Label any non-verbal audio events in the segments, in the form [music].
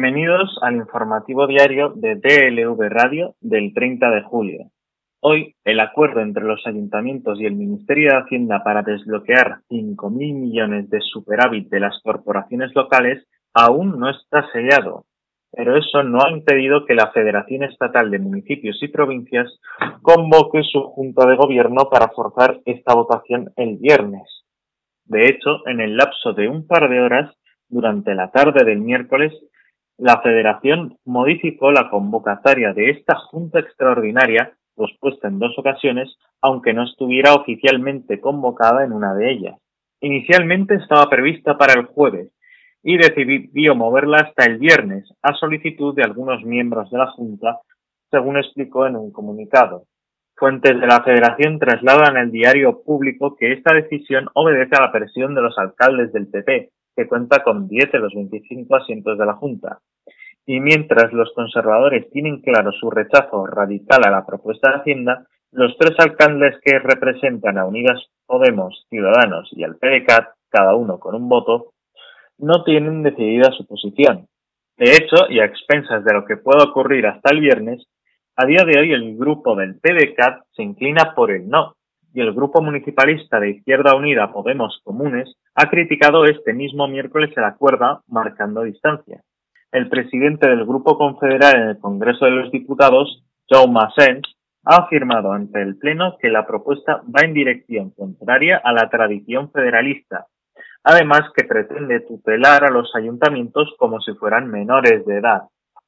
Bienvenidos al informativo diario de DLV Radio del 30 de julio. Hoy, el acuerdo entre los ayuntamientos y el Ministerio de Hacienda para desbloquear 5.000 millones de superávit de las corporaciones locales aún no está sellado, pero eso no ha impedido que la Federación Estatal de Municipios y Provincias convoque su Junta de Gobierno para forzar esta votación el viernes. De hecho, en el lapso de un par de horas, durante la tarde del miércoles, la Federación modificó la convocatoria de esta Junta Extraordinaria, pospuesta en dos ocasiones, aunque no estuviera oficialmente convocada en una de ellas. Inicialmente estaba prevista para el jueves y decidió moverla hasta el viernes, a solicitud de algunos miembros de la Junta, según explicó en un comunicado. Fuentes de la Federación trasladan al diario público que esta decisión obedece a la presión de los alcaldes del PP, que cuenta con 10 de los 25 asientos de la Junta. Y mientras los conservadores tienen claro su rechazo radical a la propuesta de Hacienda, los tres alcaldes que representan a Unidas Podemos, Ciudadanos y al PDCAT, cada uno con un voto, no tienen decidida su posición. De hecho, y a expensas de lo que pueda ocurrir hasta el viernes, a día de hoy el grupo del PDCAT se inclina por el no, y el grupo municipalista de Izquierda Unida Podemos Comunes ha criticado este mismo miércoles el acuerdo marcando distancia. El presidente del Grupo Confederal en el Congreso de los Diputados, Joe Massens, ha afirmado ante el Pleno que la propuesta va en dirección contraria a la tradición federalista, además que pretende tutelar a los ayuntamientos como si fueran menores de edad.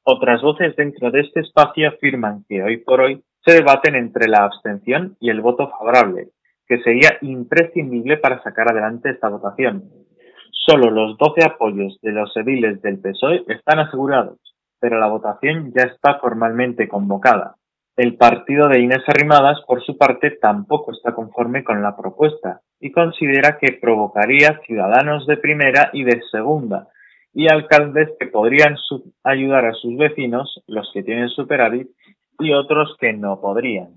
Otras voces dentro de este espacio afirman que hoy por hoy se debaten entre la abstención y el voto favorable, que sería imprescindible para sacar adelante esta votación. Solo los 12 apoyos de los ediles del PSOE están asegurados, pero la votación ya está formalmente convocada. El partido de Inés Arrimadas, por su parte, tampoco está conforme con la propuesta y considera que provocaría ciudadanos de primera y de segunda y alcaldes que podrían ayudar a sus vecinos, los que tienen superávit, y otros que no podrían.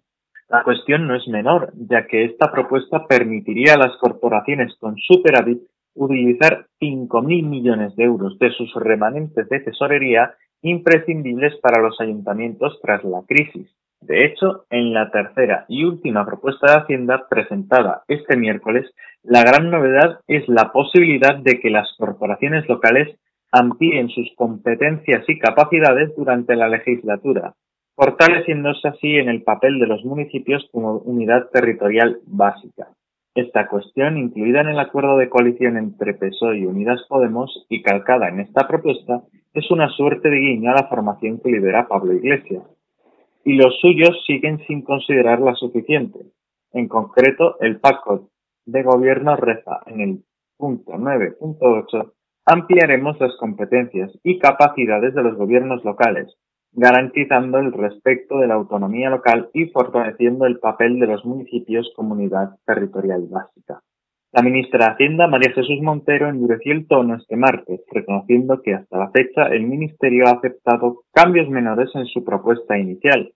La cuestión no es menor, ya que esta propuesta permitiría a las corporaciones con superávit utilizar 5.000 millones de euros de sus remanentes de tesorería imprescindibles para los ayuntamientos tras la crisis. De hecho, en la tercera y última propuesta de Hacienda presentada este miércoles, la gran novedad es la posibilidad de que las corporaciones locales amplíen sus competencias y capacidades durante la legislatura, fortaleciéndose así en el papel de los municipios como unidad territorial básica. Esta cuestión, incluida en el acuerdo de coalición entre PSOE y Unidas Podemos y calcada en esta propuesta, es una suerte de guiño a la formación que lidera Pablo Iglesias. Y los suyos siguen sin considerarla suficiente. En concreto, el pacto de gobierno reza en el punto 9.8 ampliaremos las competencias y capacidades de los gobiernos locales, garantizando el respeto de la autonomía local y fortaleciendo el papel de los municipios como unidad territorial básica. La ministra de Hacienda, María Jesús Montero, endureció el tono este martes, reconociendo que hasta la fecha el Ministerio ha aceptado cambios menores en su propuesta inicial,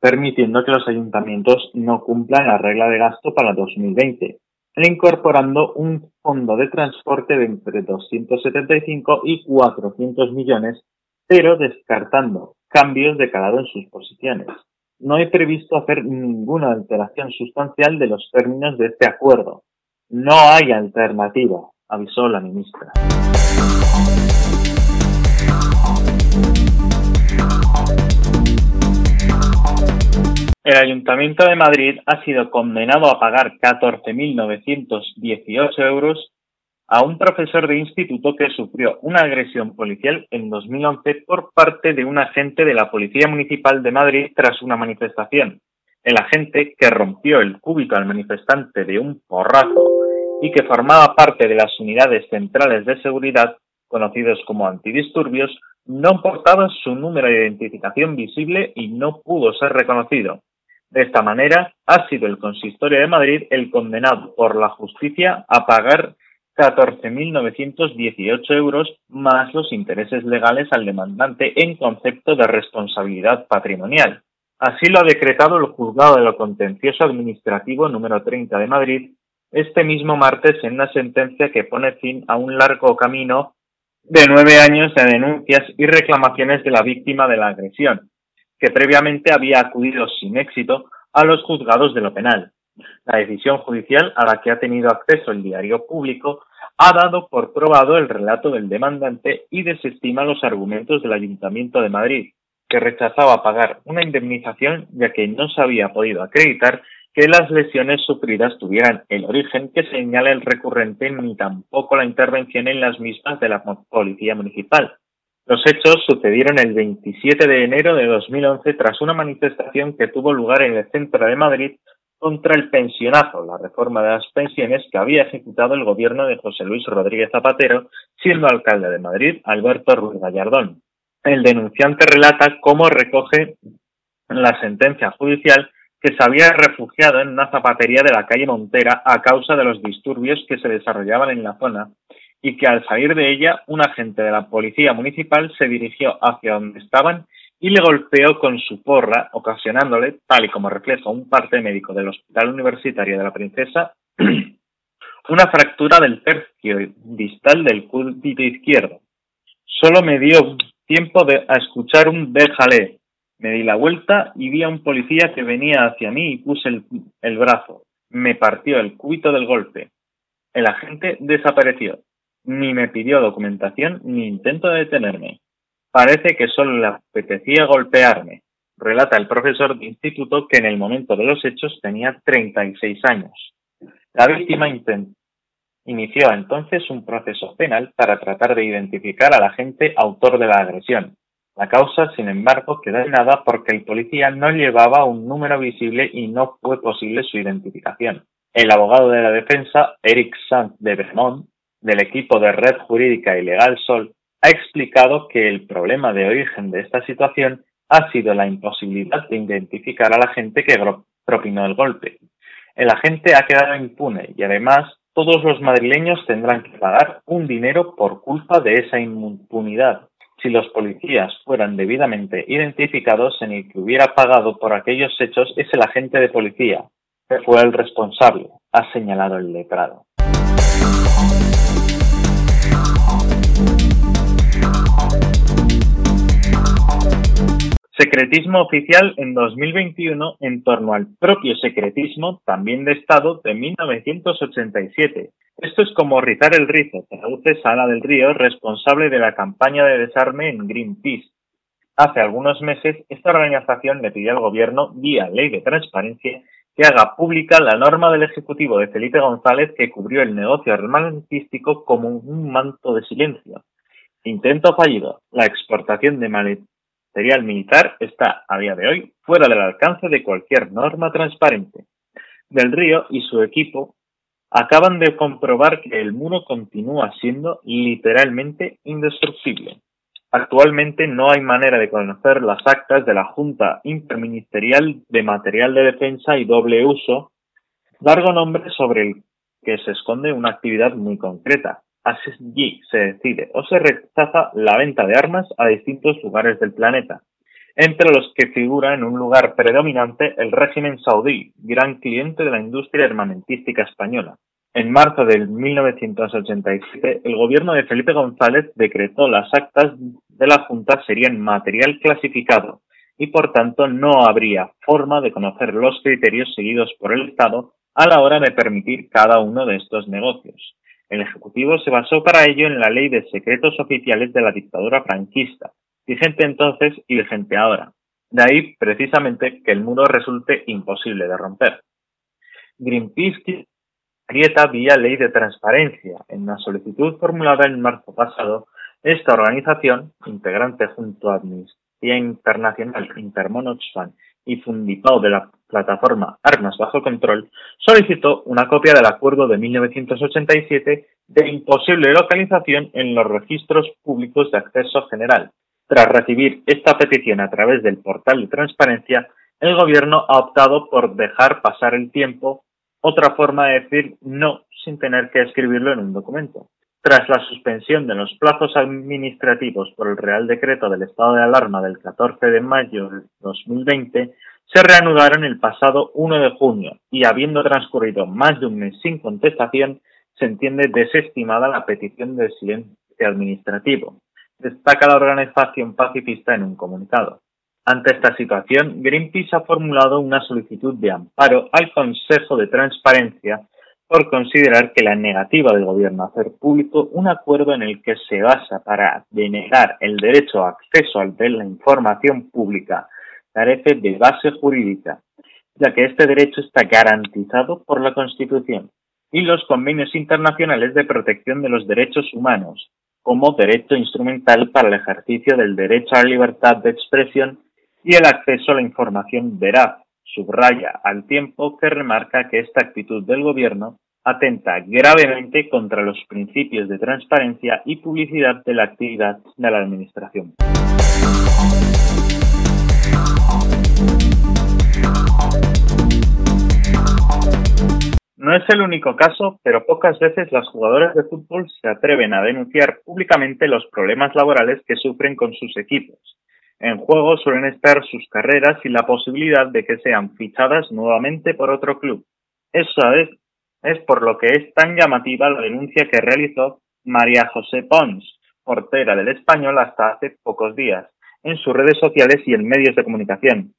permitiendo que los ayuntamientos no cumplan la regla de gasto para 2020, e incorporando un fondo de transporte de entre 275 y 400 millones, pero descartando cambios de calado en sus posiciones. No he previsto hacer ninguna alteración sustancial de los términos de este acuerdo. No hay alternativa, avisó la ministra. El Ayuntamiento de Madrid ha sido condenado a pagar 14.918 euros a un profesor de instituto que sufrió una agresión policial en 2011 por parte de un agente de la Policía Municipal de Madrid tras una manifestación. El agente, que rompió el cúbito al manifestante de un porrazo y que formaba parte de las unidades centrales de seguridad, conocidos como antidisturbios, no portaba su número de identificación visible y no pudo ser reconocido. De esta manera, ha sido el Consistorio de Madrid el condenado por la justicia a pagar 14.918 euros más los intereses legales al demandante en concepto de responsabilidad patrimonial. Así lo ha decretado el Juzgado de lo Contencioso Administrativo número 30 de Madrid este mismo martes en una sentencia que pone fin a un largo camino de nueve años de denuncias y reclamaciones de la víctima de la agresión, que previamente había acudido sin éxito a los juzgados de lo penal. La decisión judicial a la que ha tenido acceso el diario público ha dado por probado el relato del demandante y desestima los argumentos del Ayuntamiento de Madrid, que rechazaba pagar una indemnización ya que no se había podido acreditar que las lesiones sufridas tuvieran el origen que señala el recurrente ni tampoco la intervención en las mismas de la Policía Municipal. Los hechos sucedieron el 27 de enero de 2011 tras una manifestación que tuvo lugar en el centro de Madrid contra el pensionazo, la reforma de las pensiones que había ejecutado el gobierno de José Luis Rodríguez Zapatero, siendo alcalde de Madrid Alberto Ruiz Gallardón. El denunciante relata cómo recoge la sentencia judicial que se había refugiado en una zapatería de la calle Montera a causa de los disturbios que se desarrollaban en la zona y que al salir de ella un agente de la policía municipal se dirigió hacia donde estaban y le golpeó con su porra, ocasionándole, tal y como refleja un parte médico del Hospital Universitario de la Princesa, [clears throat] una fractura del tercio distal del cúbito izquierdo. Solo me dio tiempo de, a escuchar un déjale, me di la vuelta y vi a un policía que venía hacia mí y puse el, brazo. Me partió el cúbito del golpe. El agente desapareció. Ni me pidió documentación ni intento de detenerme. Parece que solo le apetecía golpearme, relata el profesor de instituto que en el momento de los hechos tenía 36 años. La víctima inició entonces un proceso penal para tratar de identificar al agente autor de la agresión. La causa, sin embargo, quedó en nada porque el policía no llevaba un número visible y no fue posible su identificación. El abogado de la defensa, Eric Sanz de Bremont, del equipo de Red Jurídica y Legal Sol, ha explicado que el problema de origen de esta situación ha sido la imposibilidad de identificar a la gente que propinó el golpe. El agente ha quedado impune y además todos los madrileños tendrán que pagar un dinero por culpa de esa impunidad si los policías fueran debidamente identificados en el que hubiera pagado por aquellos hechos es el agente de policía, que fue el responsable, ha señalado el letrado. Secretismo oficial en 2021 en torno al propio secretismo, también de Estado, de 1987. Esto es como rizar el rizo, traduce Sala del Río, responsable de la campaña de desarme en Greenpeace. Hace algunos meses, esta organización le pidió al gobierno, vía ley de transparencia, que haga pública la norma del Ejecutivo de Felipe González que cubrió el negocio armamentístico como un manto de silencio. Intento fallido. La exportación de material militar está, a día de hoy, fuera del alcance de cualquier norma transparente. Del Río y su equipo acaban de comprobar que el muro continúa siendo literalmente indestructible. Actualmente no hay manera de conocer las actas de la Junta Interministerial de Material de Defensa y Doble Uso, largo nombre sobre el que se esconde una actividad muy concreta, Allí se decide o se rechaza la venta de armas a distintos lugares del planeta, entre los que figura en un lugar predominante el régimen saudí, gran cliente de la industria armamentística española. En marzo de 1987, el gobierno de Felipe González decretó las actas de la Junta serían material clasificado y por tanto no habría forma de conocer los criterios seguidos por el Estado a la hora de permitir cada uno de estos negocios. El Ejecutivo se basó para ello en la Ley de Secretos Oficiales de la dictadura franquista, vigente entonces y vigente ahora. De ahí, precisamente, que el muro resulte imposible de romper. Greenpeace grieta vía ley de transparencia. En una solicitud formulada en marzo pasado, esta organización, integrante junto a Amnistía Internacional, Intermon Oxfam y Fundipao de la plataforma Armas Bajo Control, solicitó una copia del acuerdo de 1987 de imposible localización en los registros públicos de acceso general. Tras recibir esta petición a través del portal de transparencia, el Gobierno ha optado por dejar pasar el tiempo, otra forma de decir no sin tener que escribirlo en un documento. Tras la suspensión de los plazos administrativos por el Real Decreto del Estado de Alarma del 14 de mayo de 2020, se reanudaron el pasado 1 de junio y habiendo transcurrido más de un mes sin contestación, se entiende desestimada la petición de silencio administrativo, destaca la organización pacifista en un comunicado. Ante esta situación, Greenpeace ha formulado una solicitud de amparo al Consejo de Transparencia por considerar que la negativa del Gobierno a hacer público un acuerdo en el que se basa para denegar el derecho a acceso a la información pública carece de base jurídica, ya que este derecho está garantizado por la Constitución y los convenios internacionales de protección de los derechos humanos, como derecho instrumental para el ejercicio del derecho a la libertad de expresión y el acceso a la información veraz, subraya al tiempo que remarca que esta actitud del Gobierno atenta gravemente contra los principios de transparencia y publicidad de la actividad de la Administración. No es el único caso, pero pocas veces las jugadoras de fútbol se atreven a denunciar públicamente los problemas laborales que sufren con sus equipos. En juego suelen estar sus carreras y la posibilidad de que sean fichadas nuevamente por otro club. Eso es, es por lo que es tan llamativa la denuncia que realizó María José Pons, portera del español hasta hace pocos días, en sus redes sociales y en medios de comunicación.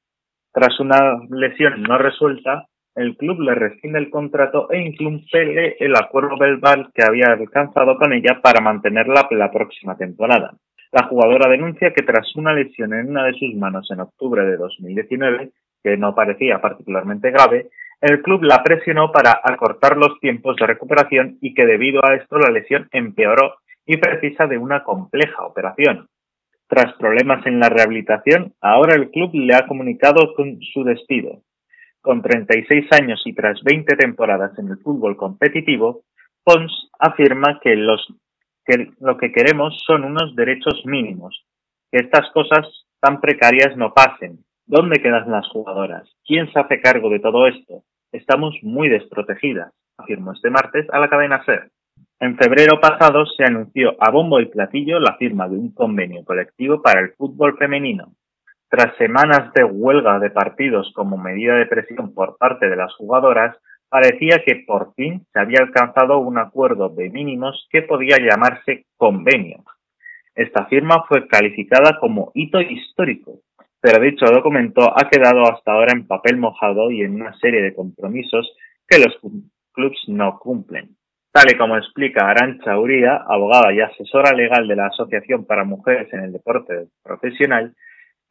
Tras una lesión no resuelta, el club le rescinde el contrato e incluye el acuerdo verbal que había alcanzado con ella para mantenerla la próxima temporada. La jugadora denuncia que tras una lesión en una de sus manos en octubre de 2019, que no parecía particularmente grave, el club la presionó para acortar los tiempos de recuperación y que debido a esto la lesión empeoró y precisa de una compleja operación. Tras problemas en la rehabilitación, ahora el club le ha comunicado con su despido. Con 36 años y tras 20 temporadas en el fútbol competitivo, Pons afirma que, los, que lo que queremos son unos derechos mínimos, que estas cosas tan precarias no pasen. ¿Dónde quedan las jugadoras? ¿Quién se hace cargo de todo esto? Estamos muy desprotegidas, afirmó este martes a la cadena SER. En febrero pasado se anunció a bombo y platillo la firma de un convenio colectivo para el fútbol femenino, tras semanas de huelga de partidos como medida de presión por parte de las jugadoras, parecía que por fin se había alcanzado un acuerdo de mínimos que podía llamarse convenio. Esta firma fue calificada como hito histórico, pero dicho documento ha quedado hasta ahora en papel mojado y en una serie de compromisos que los clubes no cumplen. Tal y como explica Arancha Uría, abogada y asesora legal de la Asociación para Mujeres en el Deporte Profesional,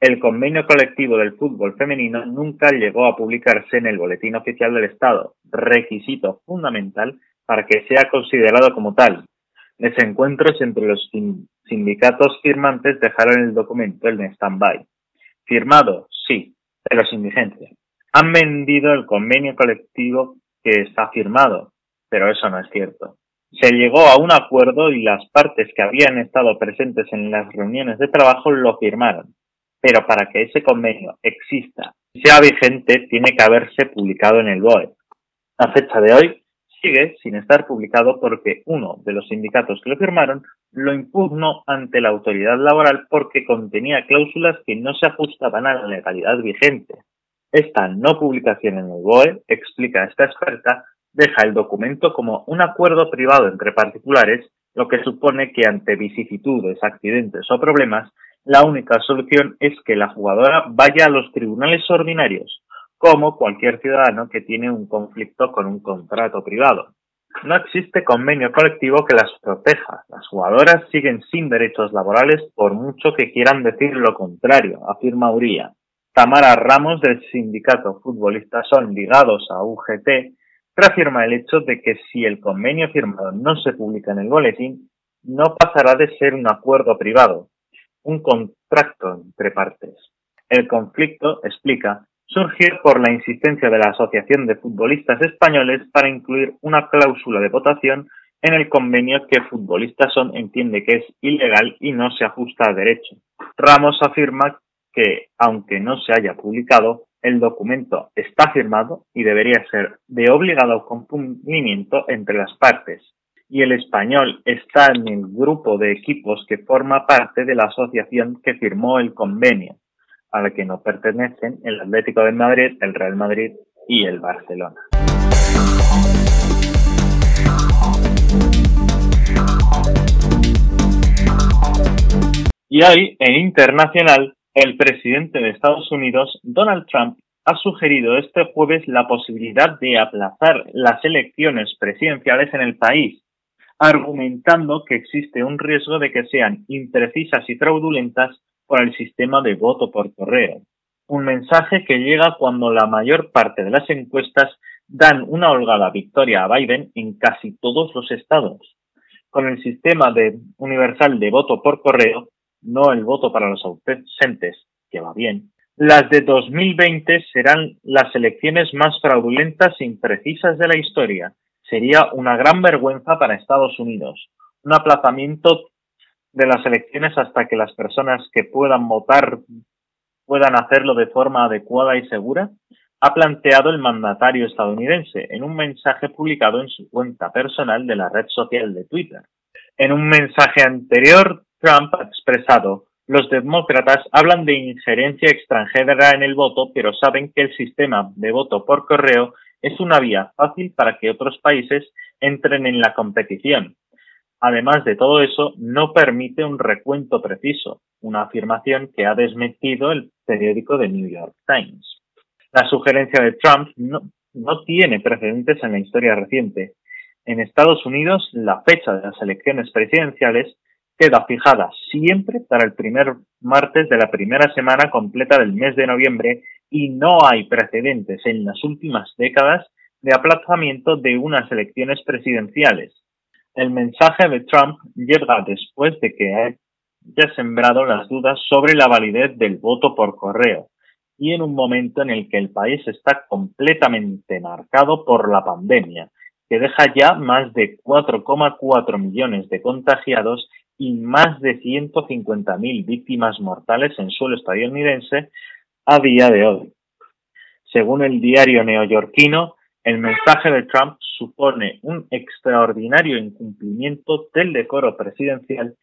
el convenio colectivo del fútbol femenino nunca llegó a publicarse en el Boletín Oficial del Estado, requisito fundamental para que sea considerado como tal. Desencuentros entre los sindicatos firmantes dejaron el documento en stand-by. Firmado, sí, pero sin vigencia. Han vendido el convenio colectivo que está firmado, pero eso no es cierto. Se llegó a un acuerdo y las partes que habían estado presentes en las reuniones de trabajo lo firmaron pero para que ese convenio exista y sea vigente tiene que haberse publicado en el BOE. A fecha de hoy sigue sin estar publicado porque uno de los sindicatos que lo firmaron lo impugnó ante la autoridad laboral porque contenía cláusulas que no se ajustaban a la legalidad vigente. Esta no publicación en el BOE, explica esta experta, deja el documento como un acuerdo privado entre particulares, lo que supone que ante vicisitudes, accidentes o problemas, la única solución es que la jugadora vaya a los tribunales ordinarios, como cualquier ciudadano que tiene un conflicto con un contrato privado. No existe convenio colectivo que las proteja. Las jugadoras siguen sin derechos laborales por mucho que quieran decir lo contrario, afirma Uría. Tamara Ramos del sindicato Futbolistas son ligados a UGT reafirma el hecho de que si el convenio firmado no se publica en el boletín, no pasará de ser un acuerdo privado, un contrato entre partes. El conflicto, explica, surgió por la insistencia de la Asociación de Futbolistas Españoles para incluir una cláusula de votación en el convenio que Futbolistas Son entiende que es ilegal y no se ajusta a derecho. Ramos afirma que, aunque no se haya publicado, el documento está firmado y debería ser de obligado cumplimiento entre las partes, y el español está en el grupo de equipos que forma parte de la asociación que firmó el convenio, a la que no pertenecen el Atlético de Madrid, el Real Madrid y el Barcelona. Y hoy, en internacional, el presidente de Estados Unidos, Donald Trump, ha sugerido este jueves la posibilidad de aplazar las elecciones presidenciales en el país, argumentando que existe un riesgo de que sean imprecisas y fraudulentas por el sistema de voto por correo. Un mensaje que llega cuando la mayor parte de las encuestas dan una holgada victoria a Biden en casi todos los estados. Con el sistema de universal de voto por correo, no el voto para los ausentes, que va bien, las de 2020 serán las elecciones más fraudulentas e imprecisas de la historia. Sería una gran vergüenza para Estados Unidos. Un aplazamiento de las elecciones hasta que las personas que puedan votar puedan hacerlo de forma adecuada y segura, ha planteado el mandatario estadounidense en un mensaje publicado en su cuenta personal de la red social de Twitter. En un mensaje anterior, Trump ha expresado los demócratas hablan de injerencia extranjera en el voto, pero saben que el sistema de voto por correo es una vía fácil para que otros países entren en la competición. Además de todo eso, no permite un recuento preciso, una afirmación que ha desmentido el periódico The New York Times. La sugerencia de Trump no, no tiene precedentes en la historia reciente. En Estados Unidos, la fecha de las elecciones presidenciales queda fijada siempre para el primer martes de la primera semana completa del mes de noviembre y no hay precedentes en las últimas décadas de aplazamiento de unas elecciones presidenciales. El mensaje de Trump llega después de que haya sembrado las dudas sobre la validez del voto por correo y en un momento en el que el país está completamente marcado por la pandemia, que deja ya más de 4,4 millones de contagiados y más de 150.000 víctimas mortales en suelo estadounidense a día de hoy. Según el diario neoyorquino, el mensaje de Trump supone un extraordinario incumplimiento del decoro presidencial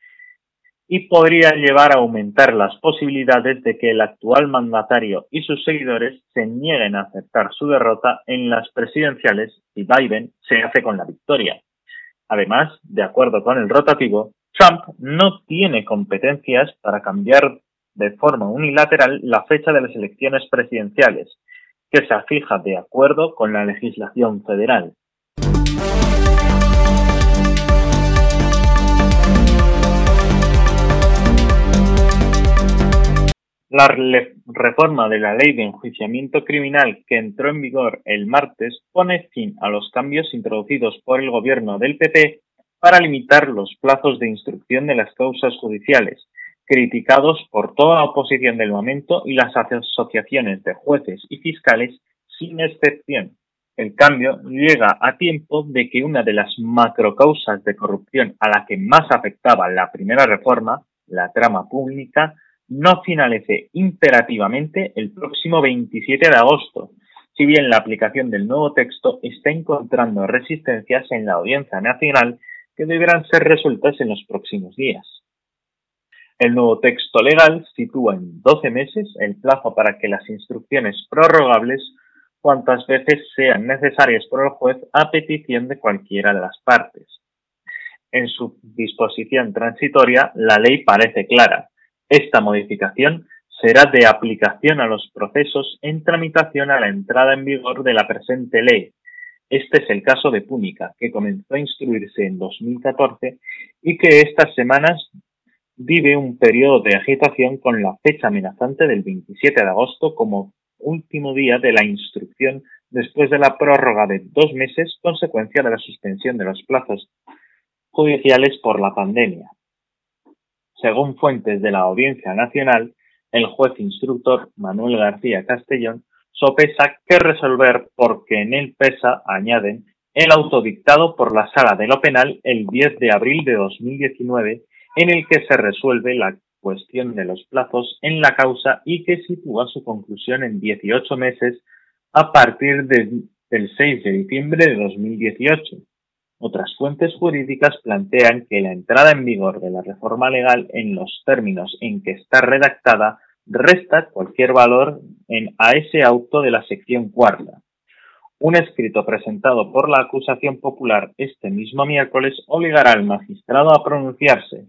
y podría llevar a aumentar las posibilidades de que el actual mandatario y sus seguidores se nieguen a aceptar su derrota en las presidenciales si Biden se hace con la victoria. Además, de acuerdo con el rotativo, Trump no tiene competencias para cambiar de forma unilateral la fecha de las elecciones presidenciales, que se fija de acuerdo con la legislación federal. La reforma de la ley de enjuiciamiento criminal que entró en vigor el martes pone fin a los cambios introducidos por el gobierno del PP para limitar los plazos de instrucción de las causas judiciales, criticados por toda la oposición del momento y las asociaciones de jueces y fiscales sin excepción. El cambio llega a tiempo de que una de las macrocausas de corrupción a la que más afectaba la primera reforma, la trama pública, no finalice imperativamente el próximo 27 de agosto, si bien la aplicación del nuevo texto está encontrando resistencias en la Audiencia Nacional que deberán ser resueltas en los próximos días. El nuevo texto legal sitúa en 12 meses el plazo para que las instrucciones prorrogables cuantas veces sean necesarias por el juez a petición de cualquiera de las partes. En su disposición transitoria, la ley parece clara. Esta modificación será de aplicación a los procesos en tramitación a la entrada en vigor de la presente ley, este es el caso de Púnica, que comenzó a instruirse en 2014 y que estas semanas vive un periodo de agitación con la fecha amenazante del 27 de agosto como último día de la instrucción después de la prórroga de dos meses consecuencia de la suspensión de los plazos judiciales por la pandemia. Según fuentes de la Audiencia Nacional, el juez instructor Manuel García Castellón sopesa qué resolver porque en él pesa, añaden, el autodictado por la Sala de lo Penal el 10 de abril de 2019, en el que se resuelve la cuestión de los plazos en la causa y que sitúa su conclusión en 18 meses a partir del 6 de diciembre de 2018. Otras fuentes jurídicas plantean que la entrada en vigor de la reforma legal en los términos en que está redactada resta cualquier valor en, a ese auto de la sección cuarta. Un escrito presentado por la acusación popular este mismo miércoles obligará al magistrado a pronunciarse.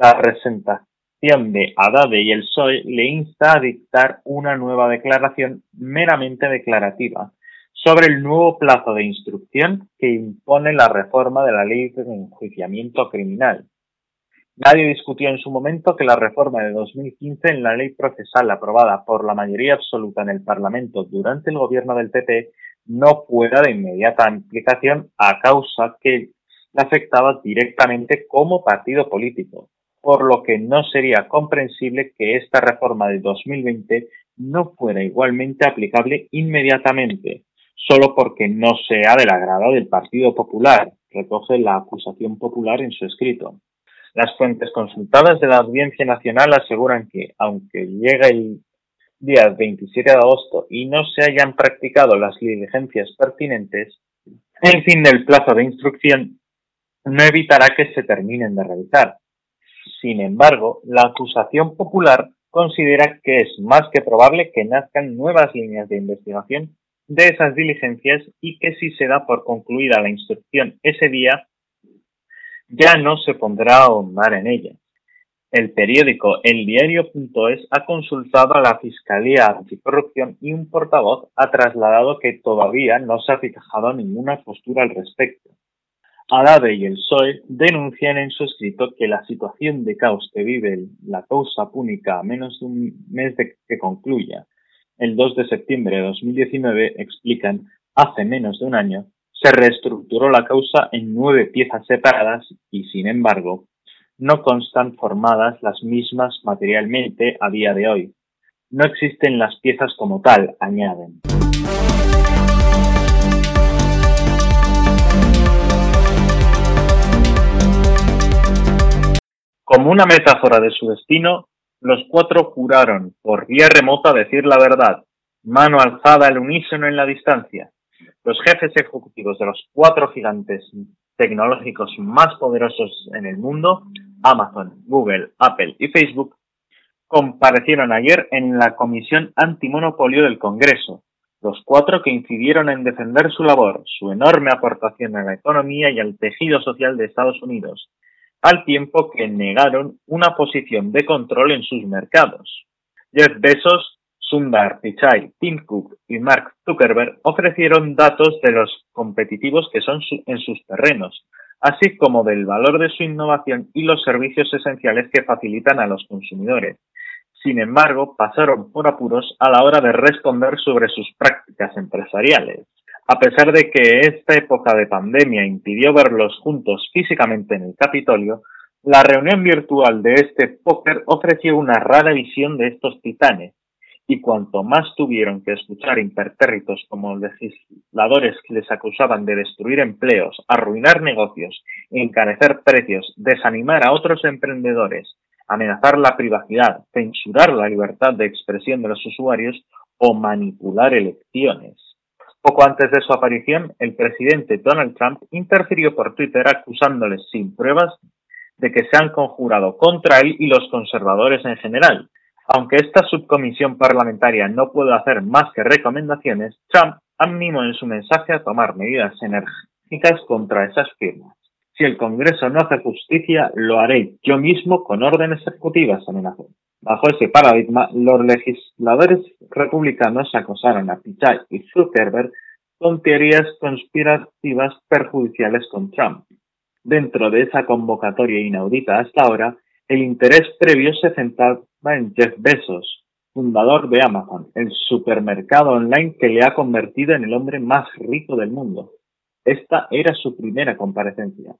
La, oposición de Adade y el PSOE le insta a dictar una nueva declaración meramente declarativa sobre el nuevo plazo de instrucción que impone la reforma de la ley de enjuiciamiento criminal. Nadie discutió en su momento que la reforma de 2015 en la ley procesal aprobada por la mayoría absoluta en el Parlamento durante el gobierno del PP no fuera de inmediata aplicación a causa que la afectaba directamente como partido político, por lo que no sería comprensible que esta reforma de 2020 no fuera igualmente aplicable inmediatamente, solo porque no sea del agrado del Partido Popular, recoge la acusación popular en su escrito. Las fuentes consultadas de la Audiencia Nacional aseguran que, aunque llega el día 27 de agosto y no se hayan practicado las diligencias pertinentes, el fin del plazo de instrucción no evitará que se terminen de realizar. Sin embargo, la acusación popular considera que es más que probable que nazcan nuevas líneas de investigación de esas diligencias y que si se da por concluida la instrucción ese día, ya no se pondrá a ahondar en ella. El periódico El Diario.es ha consultado a la Fiscalía Anticorrupción y un portavoz ha trasladado que todavía no se ha fijado ninguna postura al respecto. Adade y el PSOE denuncian en su escrito que la situación de caos que vive la causa púnica a menos de un mes de que concluya, el 2 de septiembre de 2019, explican, hace menos de un año, se reestructuró la causa en nueve piezas separadas y, sin embargo, no constan formadas las mismas materialmente a día de hoy. No existen las piezas como tal, añaden. Como una metáfora de su destino, los cuatro juraron, por vía remota, decir la verdad, mano alzada al unísono en la distancia. Los jefes ejecutivos de los cuatro gigantes tecnológicos más poderosos en el mundo, Amazon, Google, Apple y Facebook, comparecieron ayer en la Comisión Antimonopolio del Congreso, los cuatro que incidieron en defender su labor, su enorme aportación a la economía y al tejido social de Estados Unidos, al tiempo que negaron una posición de control en sus mercados. Jeff Bezos, Sundar Pichai, Tim Cook y Mark Zuckerberg ofrecieron datos de los competitivos que son en sus terrenos, así como del valor de su innovación y los servicios esenciales que facilitan a los consumidores. Sin embargo, pasaron por apuros a la hora de responder sobre sus prácticas empresariales. A pesar de que esta época de pandemia impidió verlos juntos físicamente en el Capitolio, la reunión virtual de este póker ofreció una rara visión de estos titanes, y cuanto más tuvieron que escuchar impertérritos como legisladores que les acusaban de destruir empleos, arruinar negocios, encarecer precios, desanimar a otros emprendedores, amenazar la privacidad, censurar la libertad de expresión de los usuarios o manipular elecciones. Poco antes de su aparición, el presidente Donald Trump interfirió por Twitter acusándoles sin pruebas de que se han conjurado contra él y los conservadores en general. Aunque esta subcomisión parlamentaria no puede hacer más que recomendaciones, Trump animó en su mensaje a tomar medidas enérgicas contra esas firmas. Si el Congreso no hace justicia, lo haré yo mismo con órdenes ejecutivas, amenazó. Bajo ese paradigma, los legisladores republicanos acosaron a Pichai y Zuckerberg con teorías conspirativas perjudiciales con Trump. Dentro de esa convocatoria inaudita hasta ahora, el interés previo se centraba en Jeff Bezos, fundador de Amazon, el supermercado online que le ha convertido en el hombre más rico del mundo. Esta era su primera comparecencia.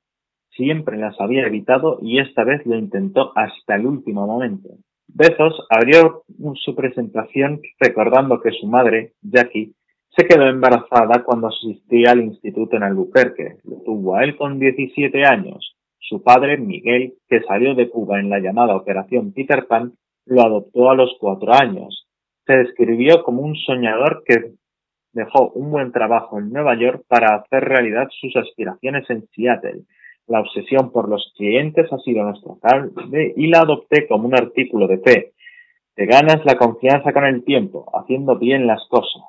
Siempre las había evitado y esta vez lo intentó hasta el último momento. Bezos abrió su presentación recordando que su madre, Jackie, se quedó embarazada cuando asistía al instituto en Albuquerque. Lo tuvo a él con 17 años. Su padre, Miguel, que salió de Cuba en la llamada Operación Peter Pan, lo adoptó a los cuatro años. Se describió como un soñador que dejó un buen trabajo en Nueva York para hacer realidad sus aspiraciones en Seattle la obsesión por los clientes ha sido nuestro tarde y la adopté como un artículo de fe. Te ganas la confianza con el tiempo, haciendo bien las cosas.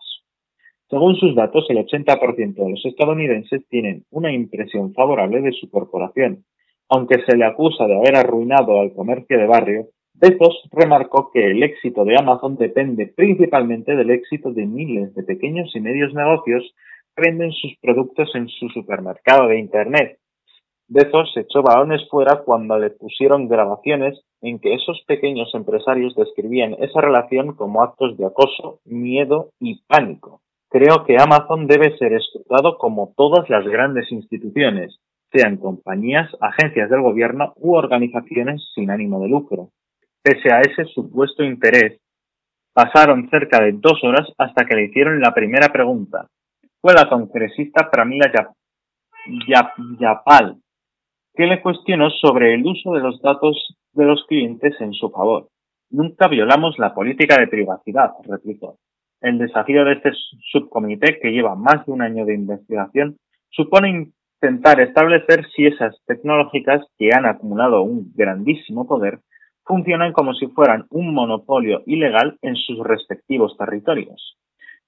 Según sus datos, el 80% de los estadounidenses tienen una impresión favorable de su corporación. Aunque se le acusa de haber arruinado al comercio de barrio, Bezos remarcó que el éxito de Amazon depende principalmente del éxito de miles de pequeños y medios negocios que venden sus productos en su supermercado de Internet. Bezos echó balones fuera cuando le pusieron grabaciones en que esos pequeños empresarios describían esa relación como actos de acoso, miedo y pánico. Creo que Amazon debe ser escrutado como todas las grandes instituciones, sean compañías, agencias del gobierno u organizaciones sin ánimo de lucro. Pese a ese supuesto interés, pasaron cerca de dos horas hasta que le hicieron la primera pregunta. Fue la congresista Pramila Yapal, que le cuestionó sobre el uso de los datos de los clientes en su favor. Nunca violamos la política de privacidad, replicó. El desafío de este subcomité, que lleva más de un año de investigación, supone intentar establecer si esas tecnológicas que han acumulado un grandísimo poder funcionan como si fueran un monopolio ilegal en sus respectivos territorios.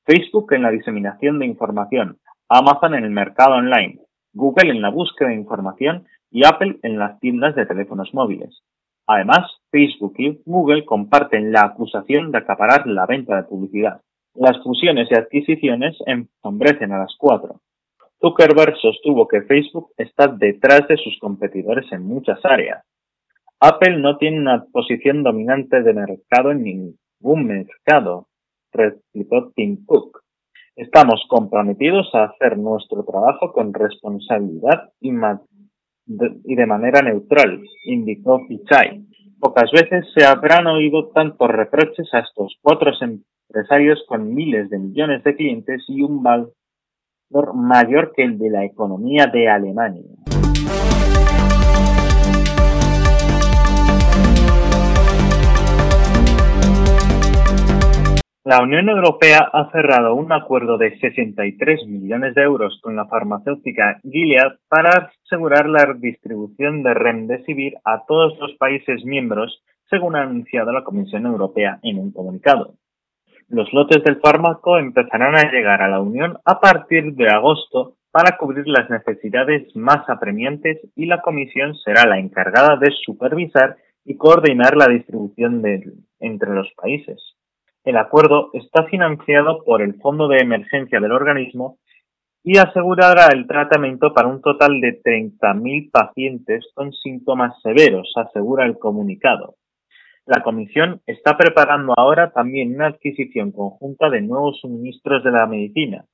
Facebook en la diseminación de información, Amazon en el mercado online, Google en la búsqueda de información y Apple en las tiendas de teléfonos móviles. Además, Facebook y Google comparten la acusación de acaparar la venta de publicidad. Las fusiones y adquisiciones ensombrecen a las cuatro. Zuckerberg sostuvo que Facebook está detrás de sus competidores en muchas áreas. Apple no tiene una posición dominante de mercado en ningún mercado, replicó Tim Cook. Estamos comprometidos a hacer nuestro trabajo con responsabilidad y, de manera neutral, indicó Pichai. Pocas veces se habrán oído tantos reproches a estos cuatro empresarios con miles de millones de clientes y un valor mayor que el de la economía de Alemania. La Unión Europea ha cerrado un acuerdo de 63 millones de euros con la farmacéutica Gilead para asegurar la distribución de Remdesivir a todos los países miembros, según ha anunciado la Comisión Europea en un comunicado. Los lotes del fármaco empezarán a llegar a la Unión a partir de agosto para cubrir las necesidades más apremiantes y la Comisión será la encargada de supervisar y coordinar la distribución entre los países. El acuerdo está financiado por el Fondo de Emergencia del organismo y asegurará el tratamiento para un total de 30.000 pacientes con síntomas severos, asegura el comunicado. La Comisión está preparando ahora también una adquisición conjunta de nuevos suministros de la medicina,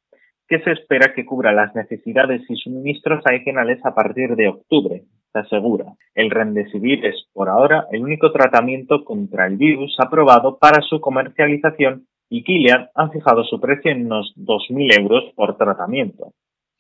que se espera que cubra las necesidades y suministros adicionales a partir de octubre, se asegura. El Remdesivir es, por ahora, el único tratamiento contra el virus aprobado para su comercialización y Gilead ha fijado su precio en unos 2.000 euros por tratamiento.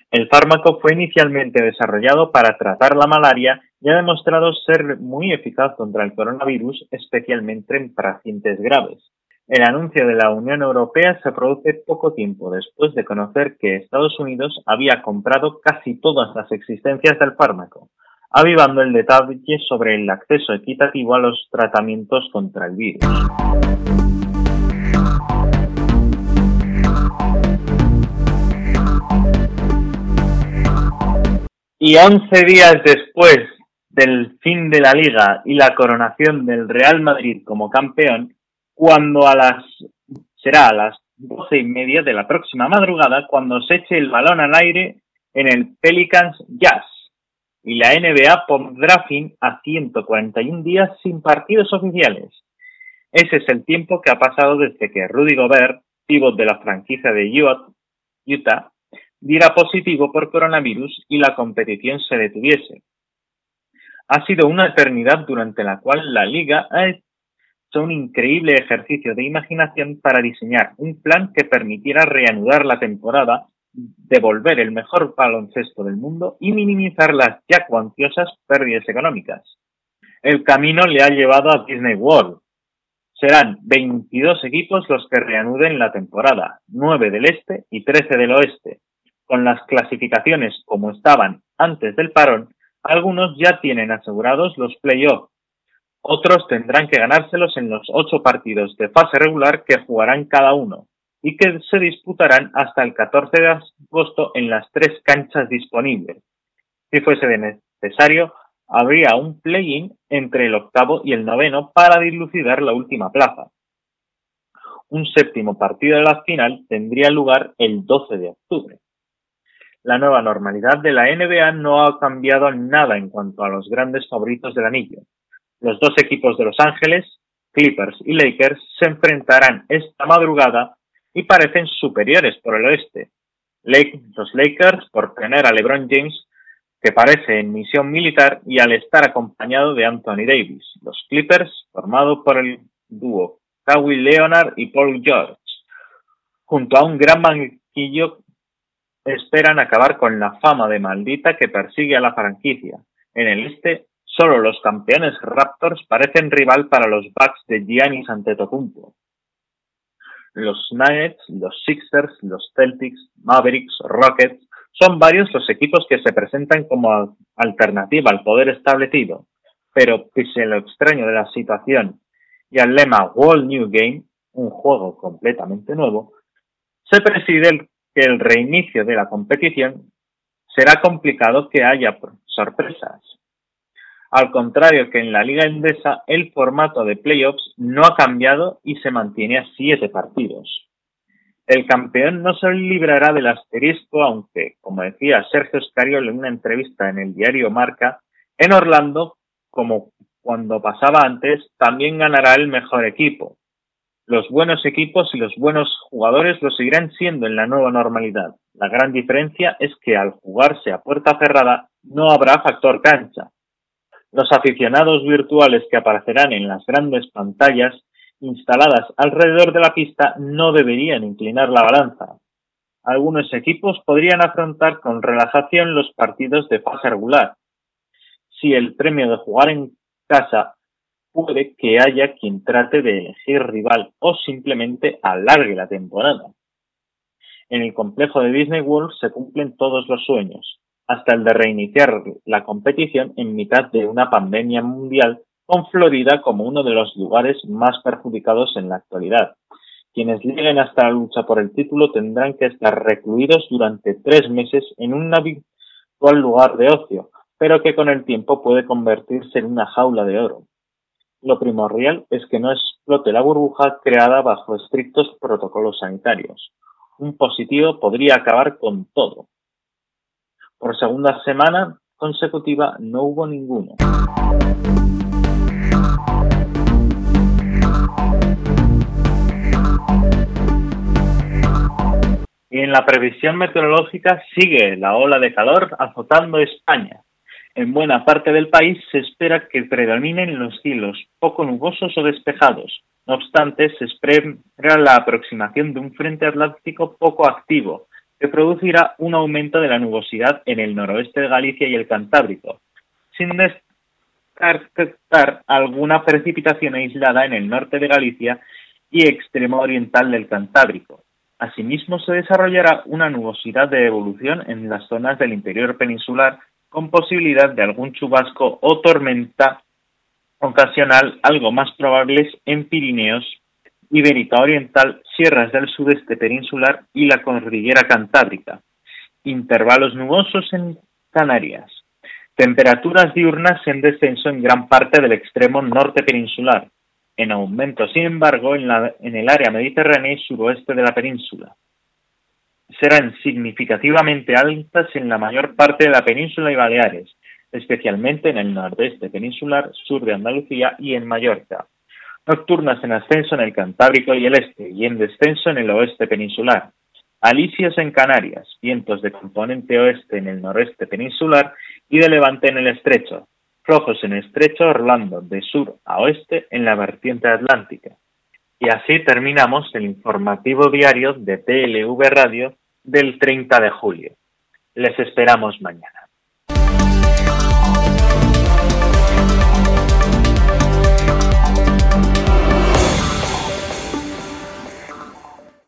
El fármaco fue inicialmente desarrollado para tratar la malaria y ha demostrado ser muy eficaz contra el coronavirus, especialmente en pacientes graves. El anuncio de la Unión Europea se produce poco tiempo después de conocer que Estados Unidos había comprado casi todas las existencias del fármaco, avivando el detalle sobre el acceso equitativo a los tratamientos contra el virus. Y 11 días después del fin de la liga y la coronación del Real Madrid como campeón, cuando a las será a las doce y media de la próxima madrugada cuando se eche el balón al aire en el Pelicans Jazz y la NBA pondrá fin a 141 días sin partidos oficiales. Ese es el tiempo que ha pasado desde que Rudy Gobert, pívot de la franquicia de Utah, diera positivo por coronavirus y la competición se detuviese. Ha sido una eternidad durante la cual la liga ha hecho un increíble ejercicio de imaginación para diseñar un plan que permitiera reanudar la temporada, devolver el mejor baloncesto del mundo y minimizar las ya cuantiosas pérdidas económicas. El camino le ha llevado a Disney World. Serán 22 equipos los que reanuden la temporada, 9 del este y 13 del oeste, con las clasificaciones como estaban antes del parón, algunos ya tienen asegurados los playoffs. Otros tendrán que ganárselos en los ocho partidos de fase regular que jugarán cada uno y que se disputarán hasta el 14 de agosto en las tres canchas disponibles. Si fuese necesario, habría un play-in entre el octavo y el noveno para dilucidar la última plaza. Un séptimo partido de la final tendría lugar el 12 de octubre. La nueva normalidad de la NBA no ha cambiado nada en cuanto a los grandes favoritos del anillo. Los dos equipos de Los Ángeles, Clippers y Lakers, se enfrentarán esta madrugada y parecen superiores por el oeste. Los Lakers por tener a LeBron James que parece en misión militar y al estar acompañado de Anthony Davis. Los Clippers, formado por el dúo Kawhi Leonard y Paul George, junto a un gran banquillo, esperan acabar con la fama de maldita que persigue a la franquicia. En el este, solo los campeones Raptors parecen rival para los Bucks de Giannis Antetokounmpo. Los Nuggets, los Sixers, los Celtics, Mavericks, Rockets son varios los equipos que se presentan como alternativa al poder establecido, pero pese a lo extraño de la situación y al lema World New Game, un juego completamente nuevo, se preside que el reinicio de la competición será complicado que haya sorpresas. Al contrario que en la Liga Endesa, el formato de playoffs no ha cambiado y se mantiene a siete partidos. El campeón no se librará del asterisco, aunque, como decía Sergio Scariol en una entrevista en el diario Marca, en Orlando, como cuando pasaba antes, también ganará el mejor equipo. Los buenos equipos y los buenos jugadores lo seguirán siendo en la nueva normalidad. La gran diferencia es que al jugarse a puerta cerrada no habrá factor cancha. Los aficionados virtuales que aparecerán en las grandes pantallas instaladas alrededor de la pista no deberían inclinar la balanza. Algunos equipos podrían afrontar con relajación los partidos de fase regular. Si el premio de jugar en casa puede que haya quien trate de elegir rival o simplemente alargue la temporada. En el complejo de Disney World se cumplen todos los sueños, hasta el de reiniciar la competición en mitad de una pandemia mundial con Florida como uno de los lugares más perjudicados en la actualidad. Quienes lleguen hasta la lucha por el título tendrán que estar recluidos durante tres meses en un habitual lugar de ocio, pero que con el tiempo puede convertirse en una jaula de oro. Lo primordial es que no explote la burbuja creada bajo estrictos protocolos sanitarios. Un positivo podría acabar con todo. Por segunda semana consecutiva no hubo ninguno. Y en la previsión meteorológica sigue la ola de calor azotando España. En buena parte del país se espera que predominen los cielos poco nubosos o despejados. No obstante, se espera la aproximación de un frente atlántico poco activo, que producirá un aumento de la nubosidad en el noroeste de Galicia y el Cantábrico, sin descartar alguna precipitación aislada en el norte de Galicia y extremo oriental del Cantábrico. Asimismo, se desarrollará una nubosidad de evolución en las zonas del interior peninsular con posibilidad de algún chubasco o tormenta ocasional algo más probables en Pirineos, Ibérica Oriental, sierras del sudeste peninsular y la cordillera cantábrica. Intervalos nubosos en Canarias. Temperaturas diurnas en descenso en gran parte del extremo norte peninsular en aumento, sin embargo, en, en el área mediterránea y suroeste de la península. Serán significativamente altas en la mayor parte de la península y Baleares, especialmente en el nordeste peninsular, sur de Andalucía y en Mallorca. Nocturnas en ascenso en el Cantábrico y el este y en descenso en el oeste peninsular. Alisios en Canarias, vientos de componente oeste en el noreste peninsular y de levante en el estrecho, flojos en estrecho Orlando de sur a oeste en la vertiente atlántica. Y así terminamos el informativo diario de TLV Radio del 30 de julio. Les esperamos mañana.